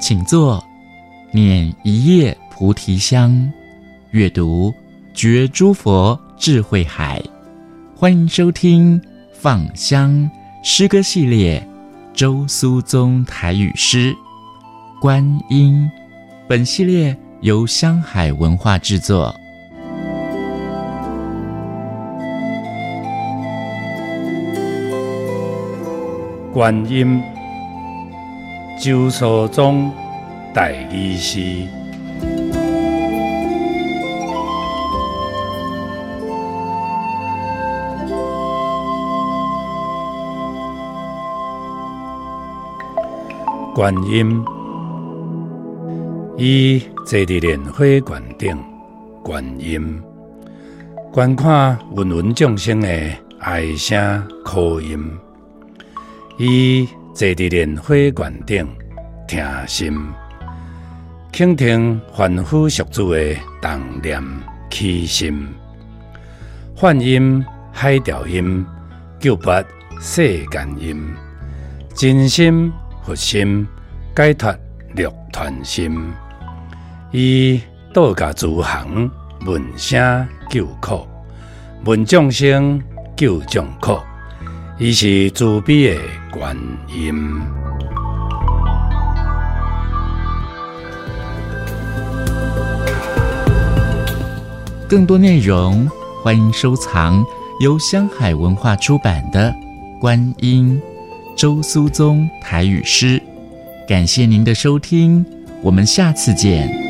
请坐，念一叶菩提香，阅读觉诸佛智慧海。欢迎收听《放香诗歌系列》，周苏宗台语诗《观音》。本系列由香海文化制作。观音，周苏宗大医师。观音，伊坐伫莲花愿顶，观音，观看芸芸众生的哀声哭音。伊坐伫莲花愿顶，听心，倾听凡夫俗子的动念起心，梵音海潮音，救拔世间音，真心佛心，解脱六团心。以道家诸行，闻声救苦，闻众生救众苦。伊是慈悲的观音。更多内容，欢迎收藏由香海文化出版的《观音》周苏宗台语诗。感谢您的收听，我们下次见。